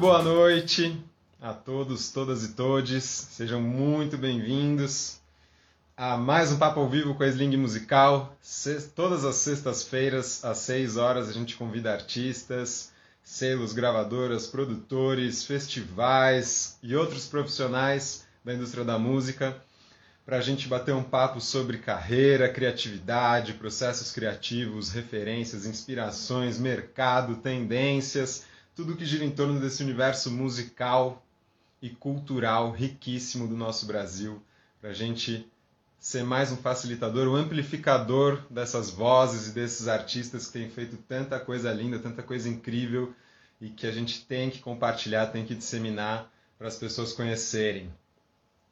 boa noite a todos, todas e todes. Sejam muito bem-vindos a mais um Papo ao Vivo com a Sling Musical. Todas as sextas-feiras, às 6 horas, a gente convida artistas, selos, gravadoras, produtores, festivais e outros profissionais da indústria da música para a gente bater um papo sobre carreira, criatividade, processos criativos, referências, inspirações, mercado, tendências, tudo que gira em torno desse universo musical e cultural riquíssimo do nosso Brasil, para a gente ser mais um facilitador, um amplificador dessas vozes e desses artistas que têm feito tanta coisa linda, tanta coisa incrível e que a gente tem que compartilhar, tem que disseminar para as pessoas conhecerem.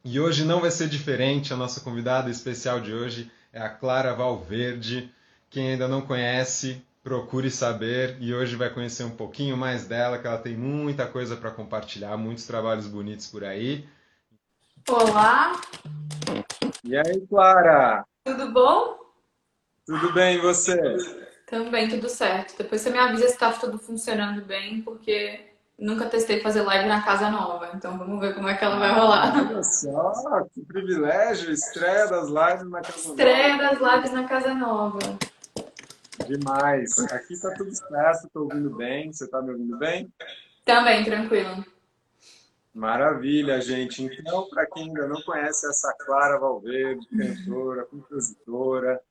E hoje não vai ser diferente, a nossa convidada especial de hoje é a Clara Valverde. Quem ainda não conhece, procure saber e hoje vai conhecer um pouquinho mais dela, que ela tem muita coisa para compartilhar, muitos trabalhos bonitos por aí. Olá! E aí, Clara? Tudo bom? Tudo bem, e você? Também, tudo certo. Depois você me avisa se está tudo funcionando bem, porque Nunca testei fazer live na casa nova, então vamos ver como é que ela vai rolar. Olha só, que privilégio! Estreia das lives na casa Estreia nova. Estreia das lives na casa nova. Demais. Aqui tá tudo certo, tô ouvindo bem. Você tá me ouvindo bem? Também, tranquilo. Maravilha, gente. Então, para quem ainda não conhece essa Clara Valverde, cantora, compositora,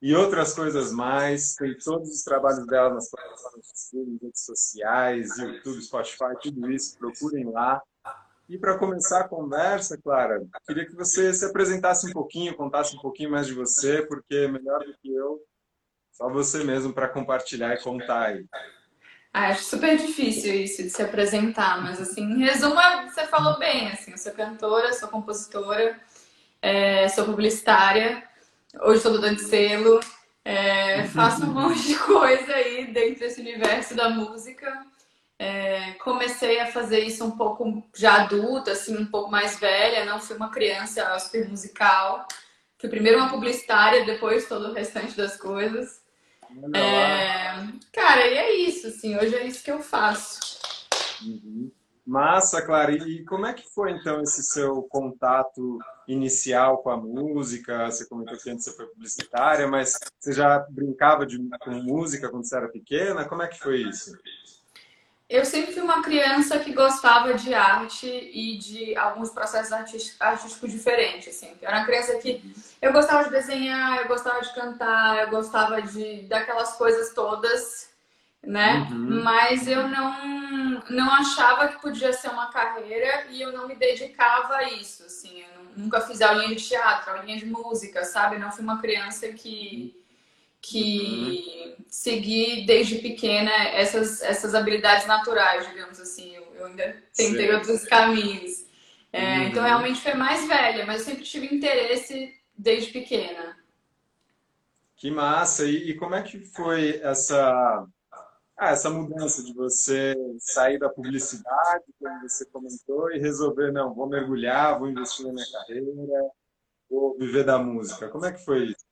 e outras coisas mais. Tem todos os trabalhos dela nas plataformas de redes sociais, YouTube, Spotify, tudo isso. Procurem lá. E para começar a conversa, Clara, queria que você se apresentasse um pouquinho, contasse um pouquinho mais de você, porque melhor do que eu, só você mesmo para compartilhar e contar aí. Ah, acho super difícil isso de se apresentar, mas assim, em resumo, você falou bem, assim, eu sou cantora, sou compositora, é, sou publicitária, Hoje estou dando de selo. É, faço um monte de coisa aí dentro desse universo da música. É, comecei a fazer isso um pouco já adulta, assim, um pouco mais velha. Não fui uma criança super musical. Fui primeiro uma publicitária, depois todo o restante das coisas. É, cara, e é isso, assim. Hoje é isso que eu faço. Uhum. Massa, Clara. E como é que foi então esse seu contato inicial com a música? Você comentou que antes você foi publicitária, mas você já brincava de, com música quando você era pequena? Como é que foi isso? Eu sempre fui uma criança que gostava de arte e de alguns processos artísticos diferentes. Assim. Eu era uma criança que eu gostava de desenhar, eu gostava de cantar, eu gostava de daquelas coisas todas né? Uhum. Mas eu não, não achava que podia ser uma carreira e eu não me dedicava a isso, assim. Eu nunca fiz aulinha de teatro, aulinha de música, sabe? não fui uma criança que que uhum. segui desde pequena essas, essas habilidades naturais, digamos assim. Eu, eu ainda tentei Sim. outros caminhos. É, uhum. Então, realmente foi mais velha, mas eu sempre tive interesse desde pequena. Que massa! E, e como é que foi essa ah, essa mudança de você sair da publicidade, como você comentou, e resolver, não, vou mergulhar, vou investir na minha carreira, vou viver da música. Como é que foi isso?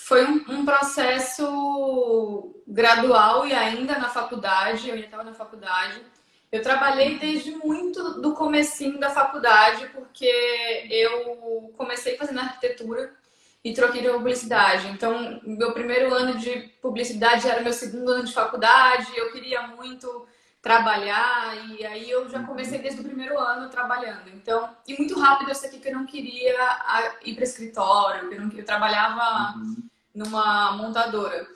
Foi um, um processo gradual e ainda na faculdade, eu ainda estava na faculdade. Eu trabalhei desde muito do comecinho da faculdade, porque eu comecei fazendo arquitetura e troquei de publicidade. Então, meu primeiro ano de publicidade era meu segundo ano de faculdade, eu queria muito trabalhar e aí eu já comecei desde o primeiro ano trabalhando. Então, e muito rápido eu sei que eu não queria ir para escritório, eu, não, eu trabalhava uhum. Numa montadora.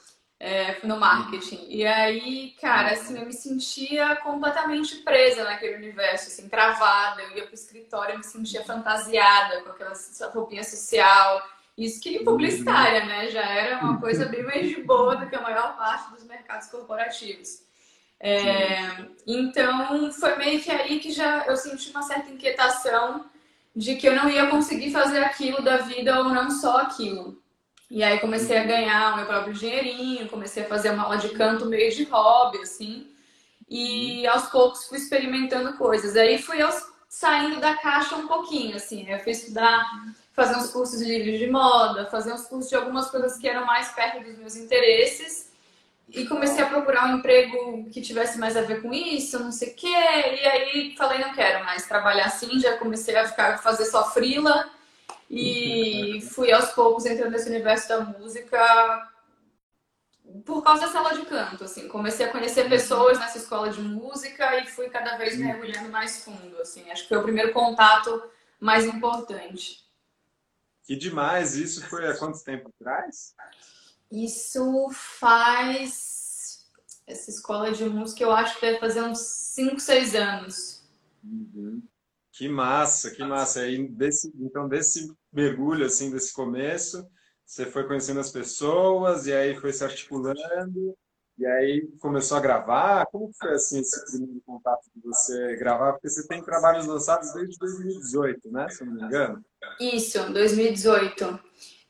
É, no marketing. E aí, cara, assim, eu me sentia completamente presa naquele universo, assim, travada. Eu ia pro escritório, eu me sentia fantasiada com aquela roupinha social. Isso que publicitária, né? Já era uma coisa bem mais de boa do que a maior parte dos mercados corporativos. É, então, foi meio que aí que já eu senti uma certa inquietação de que eu não ia conseguir fazer aquilo da vida ou não só aquilo. E aí comecei a ganhar o meu próprio dinheirinho, comecei a fazer uma aula de canto meio de hobby, assim. E aos poucos fui experimentando coisas. Aí fui saindo da caixa um pouquinho, assim. Eu fui estudar fazer uns cursos de livros de moda, fazer uns cursos de algumas coisas que eram mais perto dos meus interesses. e comecei a procurar um emprego que tivesse mais a ver com isso, não sei o quê. E aí falei, não quero mais trabalhar assim, já comecei a ficar fazer só frila e fui aos poucos entrando nesse universo da música por causa da sala de canto, assim. Comecei a conhecer pessoas nessa escola de música e fui cada vez mergulhando mais fundo, assim. Acho que foi o primeiro contato mais importante. Que demais! Isso foi há quanto tempo atrás? Isso faz. Essa escola de música eu acho que deve fazer uns 5, 6 anos. Uhum. Que massa, que massa. Aí, desse, então, desse mergulho, assim, desse começo, você foi conhecendo as pessoas e aí foi se articulando e aí começou a gravar. Como foi, assim, esse primeiro contato de você gravar? Porque você tem trabalhos lançados desde 2018, né? Se eu não me engano. Isso, 2018.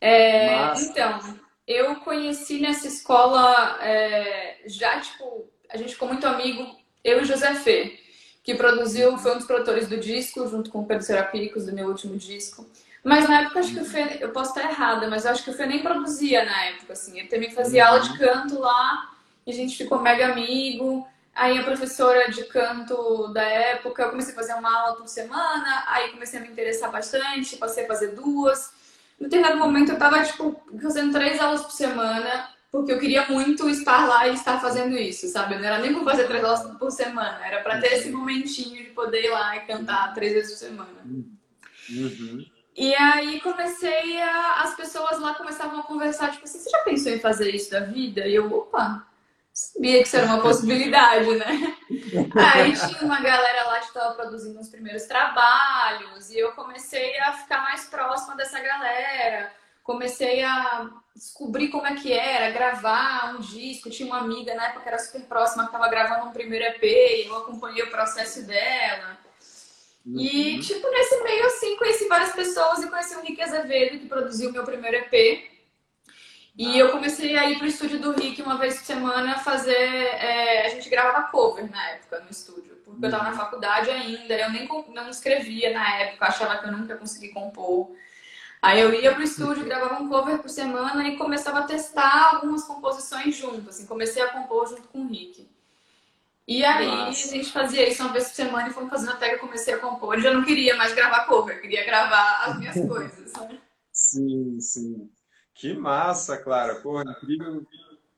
É, então, eu conheci nessa escola é, já, tipo, a gente ficou muito amigo, eu e José Fê, que produziu, foi um dos produtores do disco, junto com o Pedro Serapicos, do meu último disco. Mas na época acho que o Fê, eu posso estar errada, mas eu acho que o Fê nem produzia na época, assim. Ele também fazia aula de canto lá, e a gente ficou mega amigo. Aí a professora de canto da época, eu comecei a fazer uma aula por semana, aí comecei a me interessar bastante, passei a fazer duas. No determinado momento eu tava, tipo, fazendo três aulas por semana, porque eu queria muito estar lá e estar fazendo isso, sabe? Não era nem por fazer três aulas por semana, era para ter esse momentinho de poder ir lá e cantar três vezes por semana. Uhum. E aí comecei a. As pessoas lá começavam a conversar, tipo assim, você já pensou em fazer isso da vida? E eu, opa, sabia que isso era uma possibilidade, né? Aí tinha uma galera lá que estava produzindo os primeiros trabalhos e eu comecei a ficar mais próxima dessa galera. Comecei a descobrir como é que era gravar um disco. Tinha uma amiga na época que era super próxima que estava gravando um primeiro EP e eu acompanhei o processo dela. Uhum. E, tipo, nesse meio, assim, conheci várias pessoas e conheci o Rick Azevedo, que produziu o meu primeiro EP. E eu comecei a ir pro estúdio do Rick uma vez por semana fazer. É, a gente gravava cover na época no estúdio, porque eu tava na uhum. faculdade ainda, eu nem não escrevia na época, achava que eu nunca ia conseguir compor. Aí eu ia pro estúdio, gravava um cover por semana e começava a testar algumas composições junto, assim, comecei a compor junto com o Rick. E aí Nossa. a gente fazia isso uma vez por semana e fomos fazendo até que eu comecei a compor. Eu já não queria mais gravar cover, eu queria gravar as minhas coisas. Né? Sim, sim. Que massa, Clara. Pô, incrível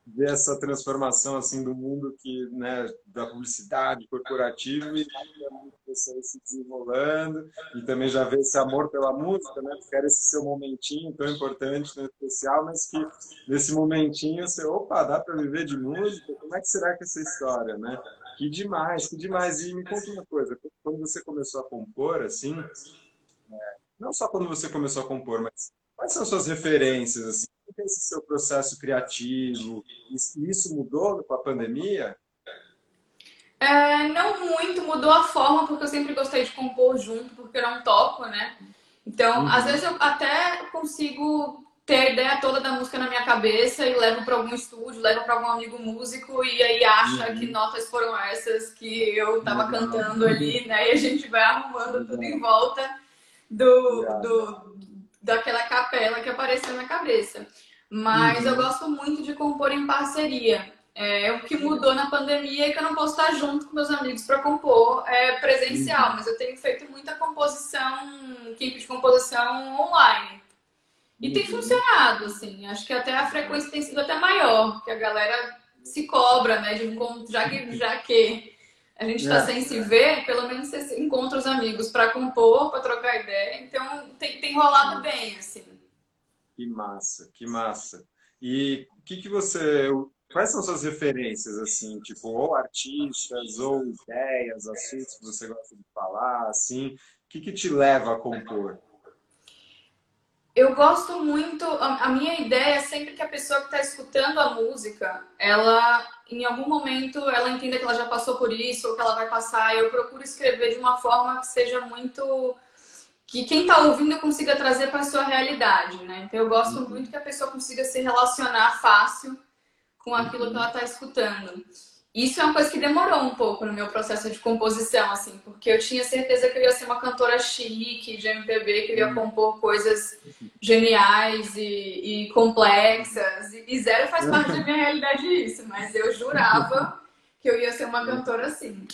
ver essa transformação assim do mundo que, né, da publicidade corporativa e você se desenrolando e também já ver esse amor pela música, né? Porque era esse seu momentinho tão importante, tão especial, mas que nesse momentinho você, opa, dá para viver de música? Como é que será que é essa história, né? Que demais, que demais. E me conta uma coisa, quando você começou a compor, assim, é, não só quando você começou a compor, mas Quais são suas referências? Assim? É esse seu processo criativo? Isso mudou com a pandemia? É, não muito, mudou a forma, porque eu sempre gostei de compor junto, porque eu não toco, né? Então, uhum. às vezes eu até consigo ter a ideia toda da música na minha cabeça e levo para algum estúdio, levo para algum amigo músico e aí acha uhum. que notas foram essas que eu estava uhum. cantando ali, né? E a gente vai arrumando tudo em volta do, do, daquela capela que apareceu na cabeça. Mas uhum. eu gosto muito de compor em parceria. É, o que mudou na pandemia é que eu não posso estar junto com meus amigos para compor é, presencial, uhum. mas eu tenho feito muita composição, equipe de composição online. E tem uhum. funcionado, assim. Acho que até a frequência tem sido até maior, que a galera se cobra, né? De já que, já que a gente está é. sem se ver, pelo menos você encontra os amigos para compor, para trocar ideia. Então tem, tem rolado bem, assim. Que massa, que massa. E o que, que você. Quais são suas referências, assim, tipo, ou artistas, ou ideias, assuntos que você gosta de falar, assim? O que, que te leva a compor? Eu gosto muito, a, minha ideia é sempre que a pessoa que está escutando a música, ela, em algum momento, ela entenda que ela já passou por isso ou que ela vai passar. Eu procuro escrever de uma forma que seja muito. que quem está ouvindo consiga trazer para a sua realidade, né? Então eu gosto uhum. muito que a pessoa consiga se relacionar fácil com aquilo que ela está escutando. Isso é uma coisa que demorou um pouco no meu processo de composição, assim, porque eu tinha certeza que eu ia ser uma cantora chique de MPB, que eu ia compor coisas geniais e, e complexas. E, zero faz parte da minha realidade isso, mas eu jurava que eu ia ser uma cantora assim.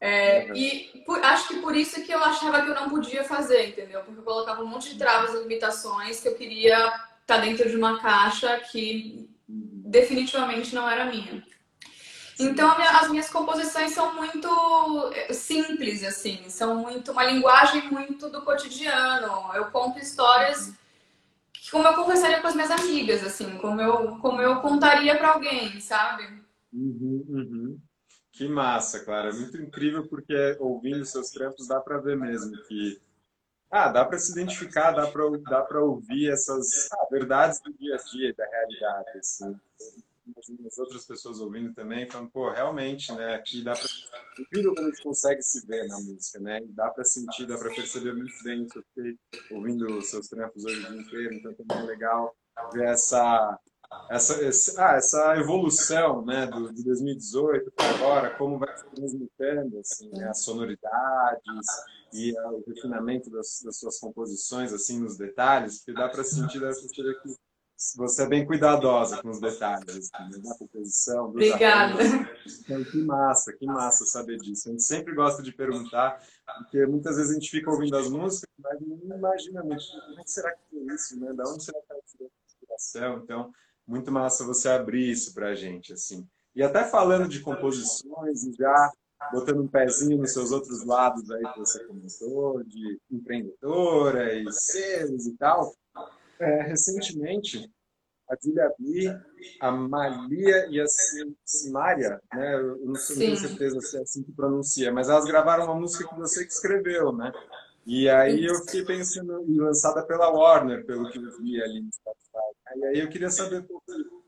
É, e por, acho que por isso que eu achava que eu não podia fazer, entendeu? Porque eu colocava um monte de travas e limitações que eu queria estar tá dentro de uma caixa que definitivamente não era minha. Então, as minhas composições são muito eh, simples, assim, são muito uma linguagem muito do cotidiano. Eu conto histórias como eu conversaria com as minhas amigas, assim, como eu, como eu contaria para alguém, sabe? Uhum, uhum. Que massa, Clara. Muito incrível porque ouvindo seus trampos dá para ver mesmo que ah, dá para se identificar, dá para dá ouvir essas ah, verdades do dia a dia, da realidade, assim as outras pessoas ouvindo também, falando, pô, realmente, né, aqui dá para incrível quando a gente consegue se ver na música, né? Dá para sentir, dá para perceber muito bem. Eu fiquei ouvindo seus trampos hoje o dia inteiro, então é legal ver essa essa, essa, ah, essa evolução né, do, de 2018 para agora, como vai se transmutando assim, né, as sonoridades e o refinamento das, das, suas composições assim nos detalhes, que dá para sentir, para que você é bem cuidadosa com os detalhes, assim, né? composição. Obrigada. Então, que massa, que massa saber disso. A gente sempre gosta de perguntar, porque muitas vezes a gente fica ouvindo as músicas, mas não imagina muito como é será que é isso, né? Da onde será que é a inspiração? Então, muito massa você abrir isso para a gente, assim. E até falando de composições e já botando um pezinho nos seus outros lados aí que você comentou, de empreendedora e selos e tal, é, recentemente, a B, a Malia e a Simária, né? Eu não, tenho certeza se é assim que pronuncia, mas elas gravaram uma música que você que escreveu, né? E aí eu fiquei pensando, lançada pela Warner, pelo que eu vi ali no Spotify. E aí eu queria saber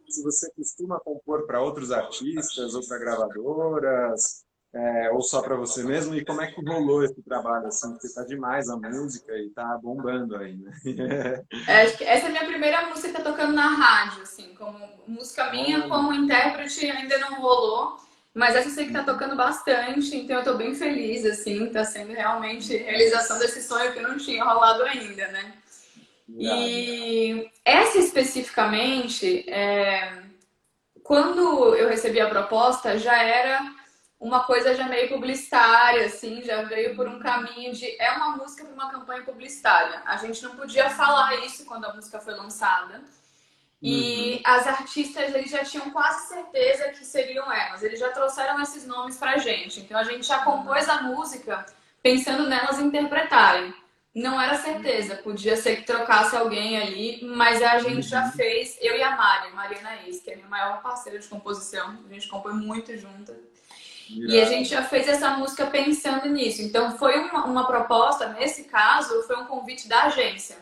se você costuma compor para outros artistas ou para gravadoras, é, ou só para você mesmo? E como é que rolou esse trabalho? Assim, porque tá demais a música e tá bombando aí, né? é, essa é a minha primeira música tocando na rádio, assim, como música minha, como intérprete ainda não rolou. Mas essa eu sei que tá tocando bastante, então eu tô bem feliz, assim, tá sendo realmente realização desse sonho que não tinha rolado ainda, né? E essa especificamente, é... quando eu recebi a proposta, já era uma coisa já meio publicitária, assim, já veio por um caminho de. É uma música para uma campanha publicitária. A gente não podia falar isso quando a música foi lançada. E uhum. as artistas eles já tinham quase certeza que seriam elas. Eles já trouxeram esses nomes pra gente. Então a gente já compôs a música pensando nelas interpretarem. Não era certeza, podia ser que trocasse alguém ali, mas a gente já uhum. fez, eu e a Mari, Mariana Is, que é minha maior parceira de composição. A gente compõe muito juntas. E a gente já fez essa música pensando nisso. Então, foi uma, uma proposta, nesse caso, foi um convite da agência.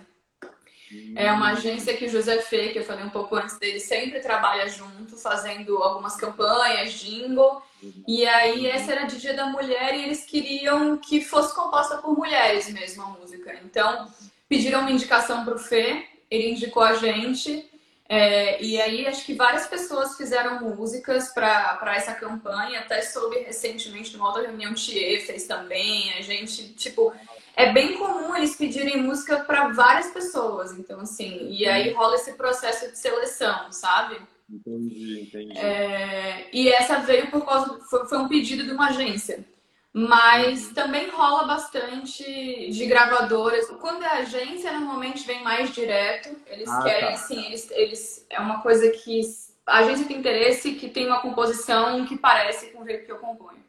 É uma agência que o José Fê, que eu falei um pouco antes dele, sempre trabalha junto, fazendo algumas campanhas, jingle. E aí, essa era de Dia da Mulher e eles queriam que fosse composta por mulheres mesmo a música. Então, pediram uma indicação para o Fê, ele indicou a gente. É, e aí acho que várias pessoas fizeram músicas para essa campanha, até soube recentemente numa outra reunião Thier fez também, a gente, tipo, é bem comum eles pedirem música para várias pessoas, então assim, e aí rola esse processo de seleção, sabe? Entendi, entendi. É, e essa veio por causa, foi, foi um pedido de uma agência. Mas também rola bastante de gravadoras. Quando é agência, normalmente vem mais direto. Eles ah, querem, tá. sim, eles, eles. É uma coisa que a agência tem interesse que tem uma composição que parece com o jeito que eu componho.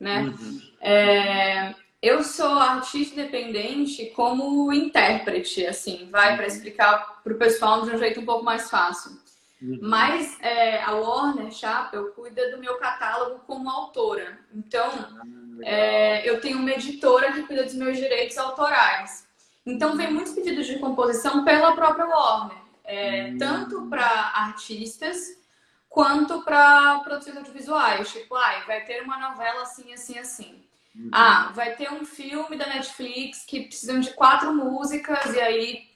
Né? Uhum. É, eu sou artista independente como intérprete, assim, vai para explicar para o pessoal de um jeito um pouco mais fácil. Uhum. Mas é, a Warner Chappell cuida do meu catálogo como autora. Então, ah, é, eu tenho uma editora que cuida dos meus direitos autorais. Então, vem muitos pedidos de composição pela própria Warner, é, uhum. tanto para artistas quanto para produções audiovisuais. Tipo, ah, vai ter uma novela assim, assim, assim. Uhum. Ah, vai ter um filme da Netflix que precisam de quatro músicas e aí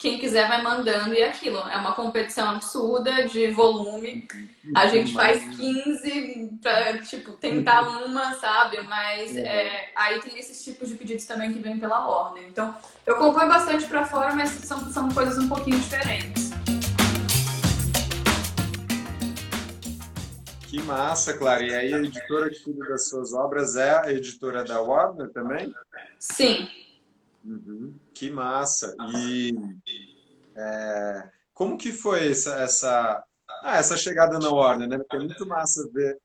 quem quiser vai mandando e é aquilo. É uma competição absurda de volume. A gente faz 15 pra, tipo, tentar uma, sabe? Mas é, aí tem esses tipos de pedidos também que vêm pela ordem. Então, eu componho bastante para fora, mas são, são coisas um pouquinho diferentes. Que massa, Clara. E aí a editora de tudo das suas obras é a editora da Warner também? Sim. Uhum. Que massa. E é, como que foi essa, essa, ah, essa chegada na Warner, né? Porque é muito massa ver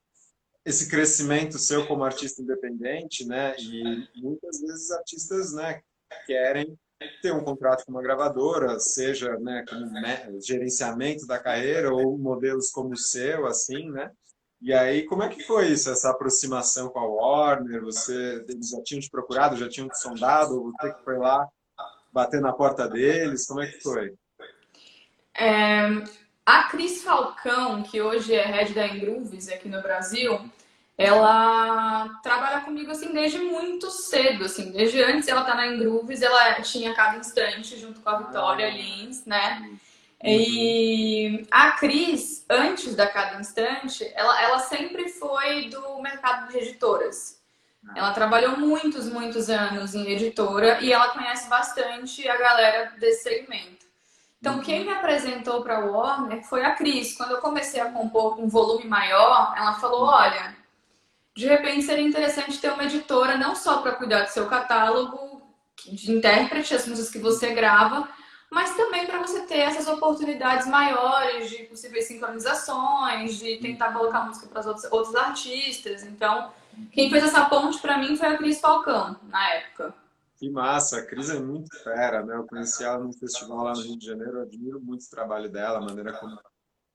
esse crescimento seu como artista independente, né? E muitas vezes artistas, né, querem ter um contrato com uma gravadora, seja, né, com gerenciamento da carreira ou modelos como o seu, assim, né? E aí, como é que foi isso, essa aproximação com a Warner? Você, eles já tinham te procurado, já tinham te sondado, ou você que foi lá bater na porta deles? Como é que foi? É, a Cris Falcão, que hoje é head da Engrooves aqui no Brasil, ela trabalha comigo assim desde muito cedo, assim, desde antes ela tá na Engrooves, ela tinha cada instante junto com a Vitória ah. Lins, né? E a Cris, antes da Cada Instante, ela, ela sempre foi do mercado de editoras. Ela trabalhou muitos, muitos anos em editora e ela conhece bastante a galera desse segmento. Então, quem me apresentou para a Warner foi a Cris. Quando eu comecei a compor com um volume maior, ela falou: olha, de repente seria interessante ter uma editora não só para cuidar do seu catálogo de intérprete, as músicas que você grava, mas também para você ter essas oportunidades maiores de possíveis sincronizações, de tentar colocar música para outros, outros artistas. Então, quem fez essa ponte para mim foi a Cris Falcão, na época. Que massa, a Cris é muito fera, né? Eu conheci ela num festival lá no Rio de Janeiro, eu admiro muito o trabalho dela, a maneira como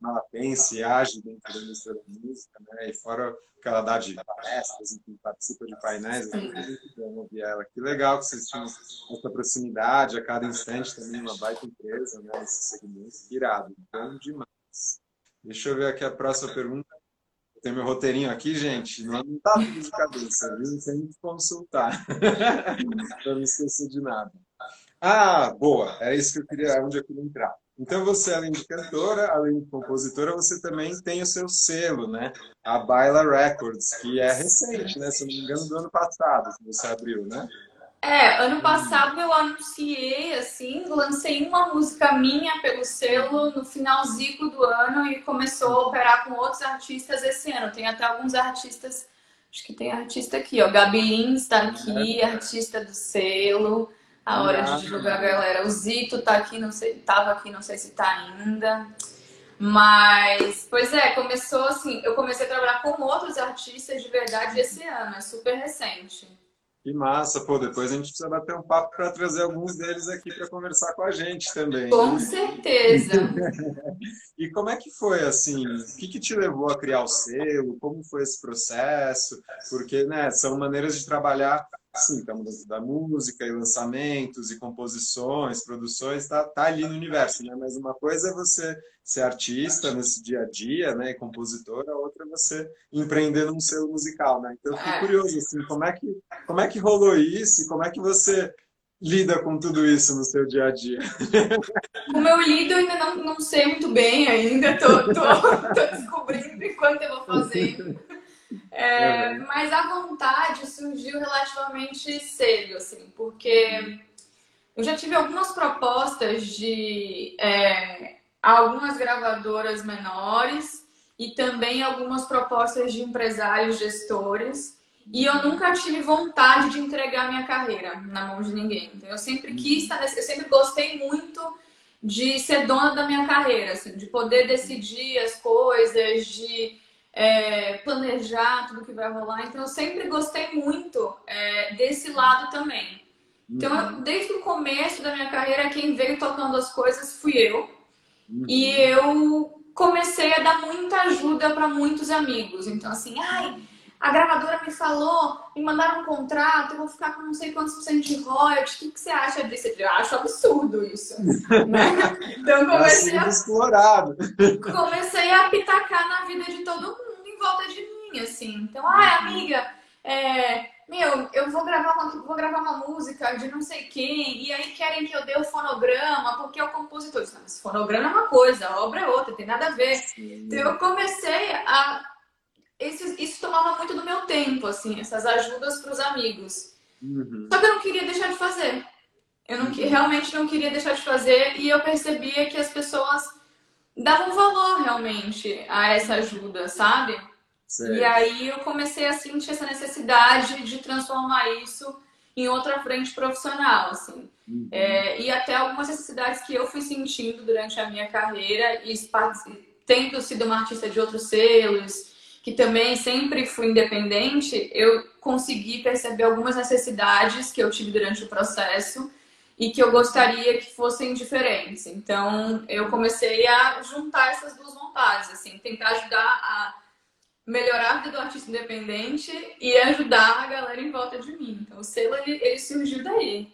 ela pensa e age dentro da indústria da música, né? E fora que ela dá de palestras, enfim, participa de painéis, muito bom ouvir ela. Que legal que vocês tinham essa proximidade, a cada instante também uma baita empresa, né? Esse segmento, irado, bom demais. Deixa eu ver aqui a próxima pergunta. Tem meu roteirinho aqui, gente, não, não tá tudo de cabeça, viu? Tem que consultar, para não esquecer de nada. Ah, boa, é isso que eu queria, onde eu queria entrar. Então você, além de cantora, além de compositora, você também tem o seu selo, né? A Baila Records, que é recente, né? Se não me engano, do ano passado que você abriu, né? É, ano passado eu anunciei, assim, lancei uma música minha pelo selo no finalzinho do ano e começou a operar com outros artistas esse ano. Tem até alguns artistas, acho que tem artista aqui, ó, Gabi Ins tá aqui, artista do selo a hora de divulgar a galera. O Zito tá aqui, não sei, tava aqui, não sei se tá ainda. Mas, pois é, começou assim, eu comecei a trabalhar com outros artistas de verdade esse ano, é super recente. Que massa, pô, depois a gente precisa bater um papo para trazer alguns deles aqui para conversar com a gente também. Com né? certeza. e como é que foi, assim, o que, que te levou a criar o selo, como foi esse processo? Porque, né, são maneiras de trabalhar Sim, estamos da música e lançamentos e composições, produções, tá, tá ali no universo, né? Mas uma coisa é você ser artista nesse dia a dia, né, e compositora, a outra é você empreender num selo musical, né? Então eu fico é. curioso assim, como é que como é que rolou isso e como é que você lida com tudo isso no seu dia a dia? Como eu lido, eu ainda não, não sei muito bem ainda, tô, tô, tô descobrindo enquanto eu vou fazendo. É, mas a vontade surgiu relativamente cedo, assim, porque eu já tive algumas propostas de é, algumas gravadoras menores e também algumas propostas de empresários gestores. E eu nunca tive vontade de entregar minha carreira na mão de ninguém. Então, eu sempre quis estar nesse, eu sempre gostei muito de ser dona da minha carreira, assim, de poder decidir as coisas, de é, planejar tudo que vai rolar. Então, eu sempre gostei muito é, desse lado também. Então, eu, uhum. desde o começo da minha carreira, quem veio tocando as coisas fui eu. Uhum. E eu comecei a dar muita ajuda para muitos amigos. Então, assim, ai, a gravadora me falou, me mandaram um contrato, eu vou ficar com não sei quantos por cento de royalties. O que, que você acha disso? Eu acho absurdo isso. né? Então comecei a... explorado. comecei a pitacar na vida de todo mundo em volta de mim, assim. Então, ai, amiga, é... meu, eu vou gravar uma, vou gravar uma música de não sei quem, e aí querem que eu dê o fonograma, porque é o compositor. Mas fonograma é uma coisa, a obra é outra, tem nada a ver. Sim. Então eu comecei a. Isso, isso tomava muito do meu tempo, assim, essas ajudas para os amigos. Uhum. Só que eu não queria deixar de fazer. Eu não, uhum. realmente não queria deixar de fazer, e eu percebia que as pessoas davam valor realmente a essa ajuda, sabe? Certo. E aí eu comecei a sentir essa necessidade de transformar isso em outra frente profissional, assim. Uhum. É, e até algumas necessidades que eu fui sentindo durante a minha carreira e tendo sido uma artista de outros selos, que também sempre fui independente, eu consegui perceber algumas necessidades que eu tive durante o processo e que eu gostaria que fossem diferentes. Então, eu comecei a juntar essas duas vontades, assim, tentar ajudar a melhorar a vida do artista independente e ajudar a galera em volta de mim. Então, o selo, ele, ele surgiu daí.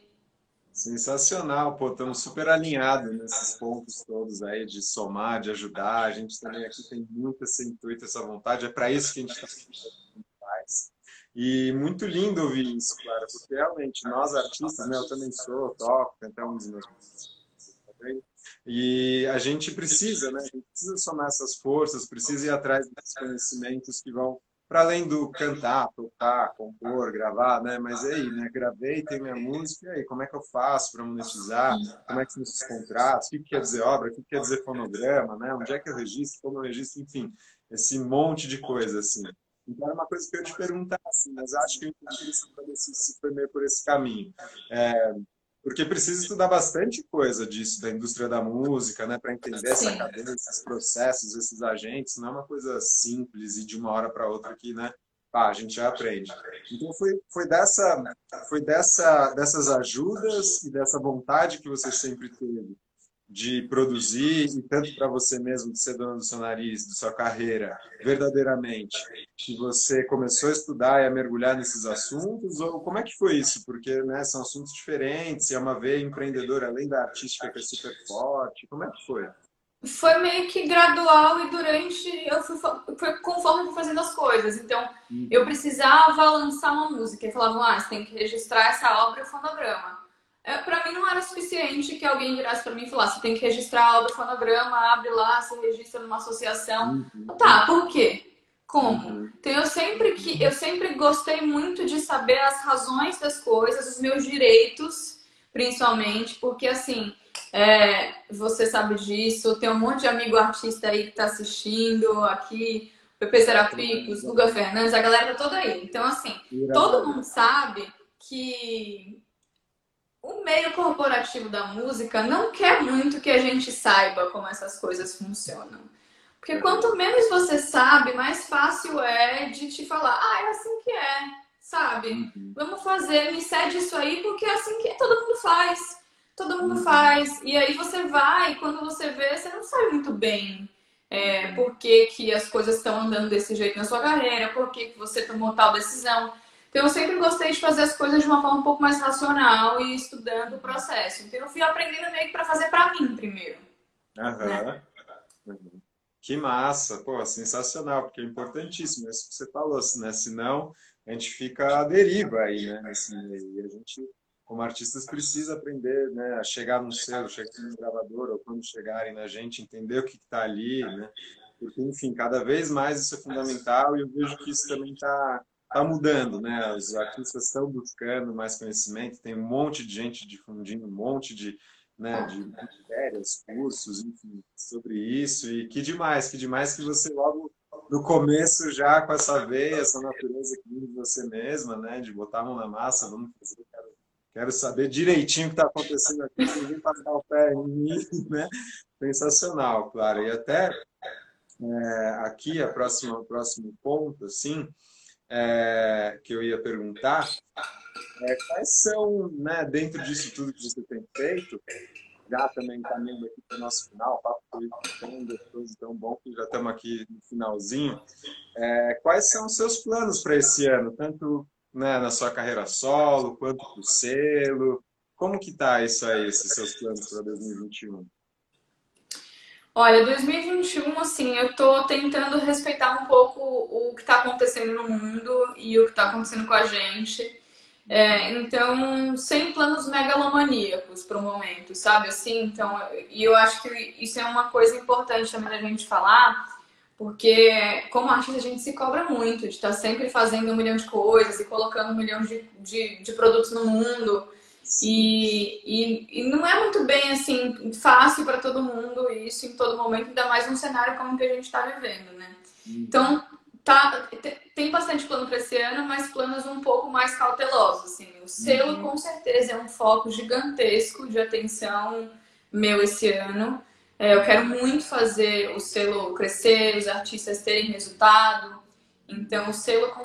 Sensacional, pô, estamos super alinhados nesses pontos todos aí de somar, de ajudar. A gente também aqui tem muito esse intuito, essa vontade. É para isso que a gente está faz. E muito lindo ouvir isso, Clara, porque realmente nós artistas, né, eu também sou, toco, cantamos meus também. E a gente precisa, né? A gente precisa somar essas forças, precisa ir atrás desses conhecimentos que vão para além do cantar, tocar, compor, gravar, né? Mas aí, né? Gravei, tem minha música, e aí, como é que eu faço para monetizar? Como é que são esses contratos? O que, quer dizer obra? O que, quer dizer fonograma, né? Onde é que eu registro? Como eu registro? Enfim, esse monte de coisa, assim. Então, era uma coisa que eu ia te perguntar, assim, mas acho que eu entendi se, se foi meio por esse caminho. É, porque precisa estudar bastante coisa disso, da indústria da música, né, para entender Sim. essa cadeia, esses processos, esses agentes. Não é uma coisa simples e de uma hora para outra que, né, pá, a gente já aprende. Então foi, foi, dessa, foi dessa, dessas ajudas e dessa vontade que você sempre teve de produzir e tanto para você mesmo de ser dona do seu nariz, da sua carreira, verdadeiramente, que você começou a estudar e a mergulhar nesses assuntos ou como é que foi isso? Porque né, são assuntos diferentes, e é uma veia empreendedora além da artística que é super forte. Como é que foi? Foi meio que gradual e durante eu fui, foi conforme eu fui fazendo as coisas. Então, hum. eu precisava lançar uma música e falavam: "Ah, você tem que registrar essa obra e o fonograma" é, para mim não era suficiente que alguém virasse para mim e falasse: tem que registrar o fonograma, abre lá, se registra numa associação. Uhum. Tá, por quê? Como? Uhum. Então eu sempre que eu sempre gostei muito de saber as razões das coisas, os meus direitos, principalmente, porque assim, é, você sabe disso, tem um monte de amigo artista aí que está assistindo aqui, Pepe Serapicos, Guga Fernandes, a galera tá toda aí. Então, assim, todo mundo sabe que o meio corporativo da música não quer muito que a gente saiba como essas coisas funcionam. Porque quanto menos você sabe, mais fácil é de te falar, ah, é assim que é, sabe? Uhum. Vamos fazer, me cede isso aí, porque é assim que todo mundo faz. Todo mundo uhum. faz. E aí você vai, e quando você vê, você não sabe muito bem é, por que, que as coisas estão andando desse jeito na sua carreira, por que, que você tomou tal decisão. Então, eu sempre gostei de fazer as coisas de uma forma um pouco mais racional e estudando o processo. Então, eu fui aprendendo meio que para fazer para mim primeiro. Uhum. Né? Que massa, pô, sensacional, porque é importantíssimo, isso que você falou, né? Senão a gente fica à deriva aí, né? Meio. E a gente, como artistas, precisa aprender né? a chegar no selo, chegar no gravador, ou quando chegarem na gente, entender o que está ali, né? Porque, enfim, cada vez mais isso é fundamental e eu vejo que isso também está está mudando, né? Os artistas estão buscando mais conhecimento, tem um monte de gente difundindo um monte de, né, de matérias, cursos, enfim, sobre isso. E que demais, que demais que você logo no começo já com essa veia, essa natureza que vem de você mesma, né? De botar a mão na massa, vamos fazer, quero, quero saber direitinho o que está acontecendo aqui, ninguém passar o pé em mim, né? Sensacional, claro. E até é, aqui, a próxima, o próximo ponto, assim, é, que eu ia perguntar é, quais são, né, dentro disso tudo que você tem feito, já também caminhando aqui para o nosso final, o papo foi tão gostoso, tão bom que já estamos aqui no finalzinho. É, quais são os seus planos para esse ano, tanto né, na sua carreira solo, quanto para o selo? Como que tá isso aí, esses seus planos para 2021? Olha, 2021, assim, eu tô tentando respeitar um pouco o que está acontecendo no mundo e o que está acontecendo com a gente. É, então, sem planos megalomaníacos para o momento, sabe? Assim, então, e eu acho que isso é uma coisa importante também da gente falar, porque como artista a gente se cobra muito de estar tá sempre fazendo um milhão de coisas e colocando um milhão de, de, de produtos no mundo. E, e, e, não é muito bem assim fácil para todo mundo isso em todo momento, ainda mais num cenário como o que a gente está vivendo, né? Uhum. Então, tá, tem bastante plano para esse ano, mas planos um pouco mais cautelosos. Assim. O selo, uhum. com certeza, é um foco gigantesco de atenção meu esse ano. É, eu quero muito fazer o selo crescer, os artistas terem resultado. Então, o selo, com,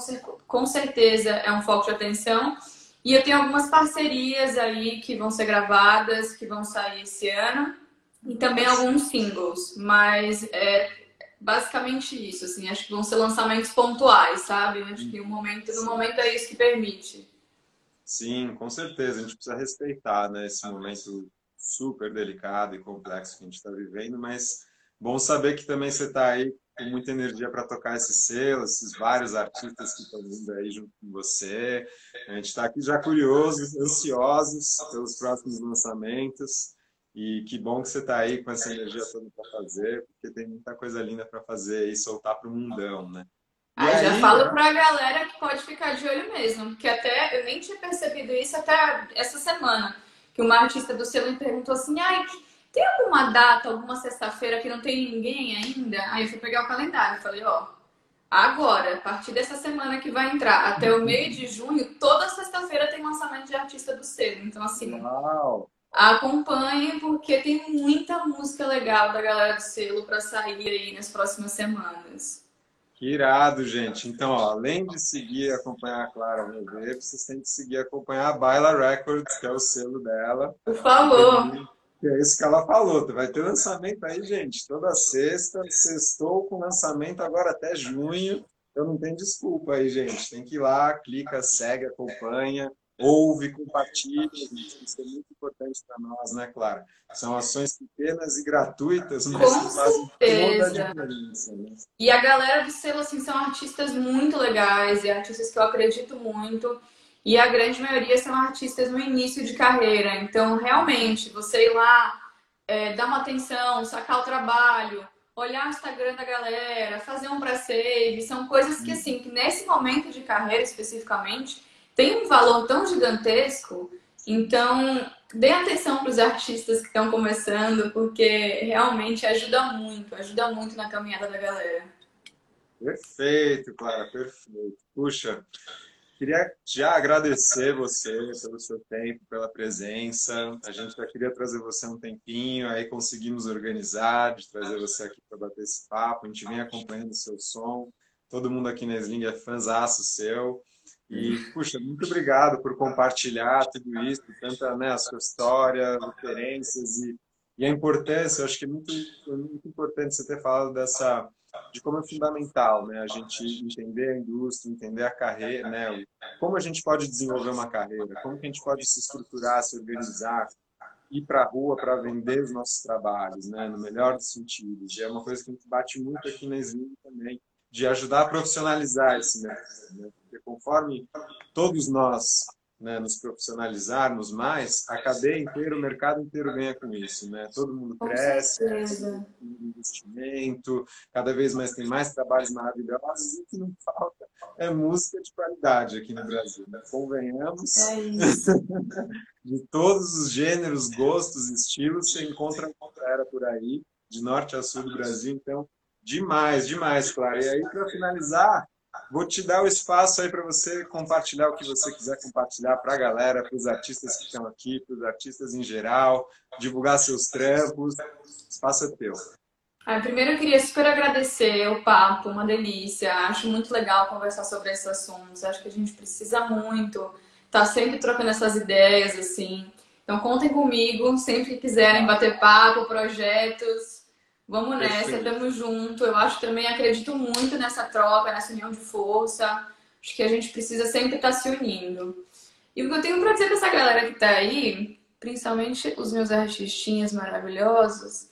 com certeza, é um foco de atenção. E eu tenho algumas parcerias aí que vão ser gravadas, que vão sair esse ano, e também alguns singles, mas é basicamente isso, assim, acho que vão ser lançamentos pontuais, sabe? Acho que o momento, no momento é isso que permite. Sim, com certeza, a gente precisa respeitar, né, esse momento super delicado e complexo que a gente está vivendo, mas bom saber que também você está aí com muita energia para tocar esse selo, esses vários artistas que estão vindo aí junto com você. A gente está aqui já curiosos, ansiosos pelos próximos lançamentos. E que bom que você está aí com essa energia toda para fazer, porque tem muita coisa linda para fazer e soltar para o mundão, né? Ah, aí, já falo para a galera que pode ficar de olho mesmo, porque até eu nem tinha percebido isso até essa semana, que uma artista do selo me perguntou assim, ai, tem alguma data, alguma sexta-feira que não tem ninguém ainda? Aí eu fui pegar o calendário e falei, ó, agora, a partir dessa semana que vai entrar, até o meio de junho, toda sexta-feira tem lançamento de artista do selo. Então, assim, Uau. acompanhe, porque tem muita música legal da galera do selo para sair aí nas próximas semanas. Que irado, gente. Então, ó, além de seguir e acompanhar a Clara ver, vocês têm que seguir e acompanhar a Baila Records, que é o selo dela. Por favor. É isso que ela falou. Vai ter lançamento aí, gente, toda sexta. Sextou com lançamento agora até junho. Então não tem desculpa aí, gente. Tem que ir lá, clica, segue, acompanha, ouve, compartilha. Isso é muito importante para nós, né, Clara? São ações pequenas e gratuitas, mas com fazem toda a diferença. Né? E a galera do selo, assim, são artistas muito legais e artistas que eu acredito muito. E a grande maioria são artistas no início de carreira. Então, realmente, você ir lá, é, dar uma atenção, sacar o trabalho, olhar o Instagram da galera, fazer um pré-save, são coisas que, assim, que nesse momento de carreira especificamente, tem um valor tão gigantesco. Então, dê atenção para os artistas que estão começando, porque realmente ajuda muito, ajuda muito na caminhada da galera. Perfeito, Clara, perfeito. Puxa, Queria já agradecer você pelo seu tempo, pela presença. A gente já queria trazer você um tempinho, aí conseguimos organizar, de trazer você aqui para bater esse papo. A gente vem acompanhando o seu som. Todo mundo aqui na Sling é fãzaço seu. E, puxa, muito obrigado por compartilhar tudo isso, tanta né, a sua história, referências e, e a importância. Eu acho que é muito, muito importante você ter falado dessa de como é fundamental, né, a gente entender a indústria, entender a carreira, né, como a gente pode desenvolver uma carreira, como que a gente pode se estruturar, se organizar, ir para a rua para vender os nossos trabalhos, né, no melhor dos sentidos. É uma coisa que a gente bate muito aqui na Slim também, de ajudar a profissionalizar esse mercado, né? porque conforme todos nós né, nos profissionalizarmos mais, a cadeia inteira, o mercado inteiro ganha com isso, né? Todo mundo cresce, investimento, cada vez mais tem mais trabalhos maravilhosos e o que não falta é música de qualidade aqui no Brasil, né? Convenhamos, é de todos os gêneros, gostos, estilos, você encontra era por aí, de norte a sul do Brasil, então demais, demais, claro. E aí para finalizar, Vou te dar o espaço aí para você compartilhar o que você quiser compartilhar para a galera, para os artistas que estão aqui, para os artistas em geral, divulgar seus trampos. Espaço é teu. Ah, primeiro eu queria super agradecer o papo, uma delícia. Acho muito legal conversar sobre esses assuntos. Acho que a gente precisa muito estar tá sempre trocando essas ideias, assim. Então contem comigo, sempre que quiserem bater papo, projetos, Vamos nessa, estamos junto. Eu acho também, acredito muito nessa troca, nessa união de força. Acho que a gente precisa sempre estar se unindo. E o que eu tenho para dizer para essa galera que está aí principalmente os meus artistinhas maravilhosos,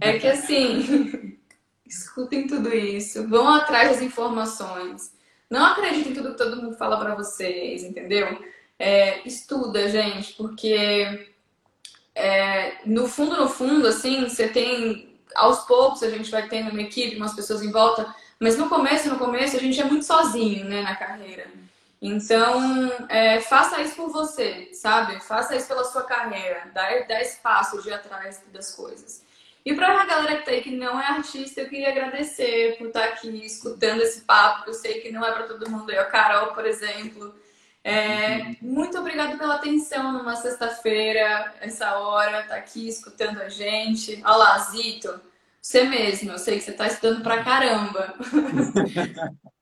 é que assim, escutem tudo isso, vão atrás das informações. Não acreditem em tudo que todo mundo fala para vocês, entendeu? É, estuda, gente, porque é, no fundo, no fundo, assim, você tem aos poucos a gente vai tendo uma equipe, umas pessoas em volta, mas no começo, no começo, a gente é muito sozinho, né, na carreira. Então, é, faça isso por você, sabe? Faça isso pela sua carreira. Dá, dá espaço de atrás das coisas. E para a galera que tá aí que não é artista, eu queria agradecer por estar tá aqui escutando esse papo. Eu sei que não é para todo mundo. Eu, Carol, por exemplo. É, muito obrigada pela atenção numa sexta-feira, essa hora, tá aqui escutando a gente. Olha lá, Zito, você mesmo, eu sei que você está estudando pra caramba.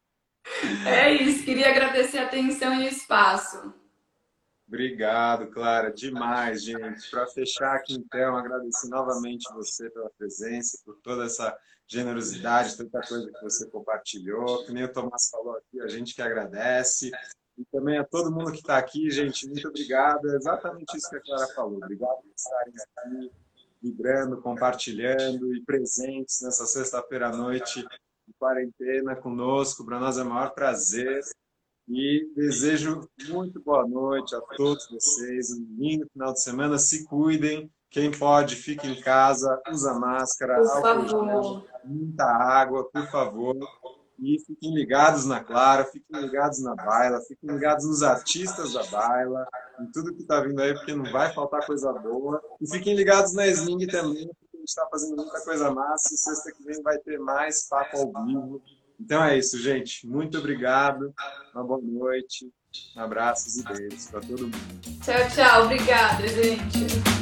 É isso, queria agradecer a atenção e o espaço. Obrigado, Clara, demais, gente. Para fechar aqui, então, agradecer novamente você pela presença, por toda essa generosidade, tanta coisa que você compartilhou. Que nem o Tomás falou aqui, a gente que agradece. E também a todo mundo que está aqui, gente, muito obrigado. É exatamente isso que a Clara falou. Obrigado por estarem aqui, vibrando, compartilhando e presentes nessa sexta-feira à noite de quarentena conosco. Para nós é o maior prazer. E desejo muito boa noite a todos vocês. Um lindo final de semana. Se cuidem. Quem pode, fique em casa, usa máscara, por favor. muita água, por favor. Fiquem ligados na Clara, fiquem ligados na Baila, fiquem ligados nos artistas da Baila, em tudo que está vindo aí, porque não vai faltar coisa boa. E fiquem ligados na Sling também, gente está fazendo muita coisa massa e sexta que vem vai ter mais papo ao vivo. Então é isso, gente. Muito obrigado. Uma boa noite. Abraços e beijos para todo mundo. Tchau, tchau. Obrigada, gente.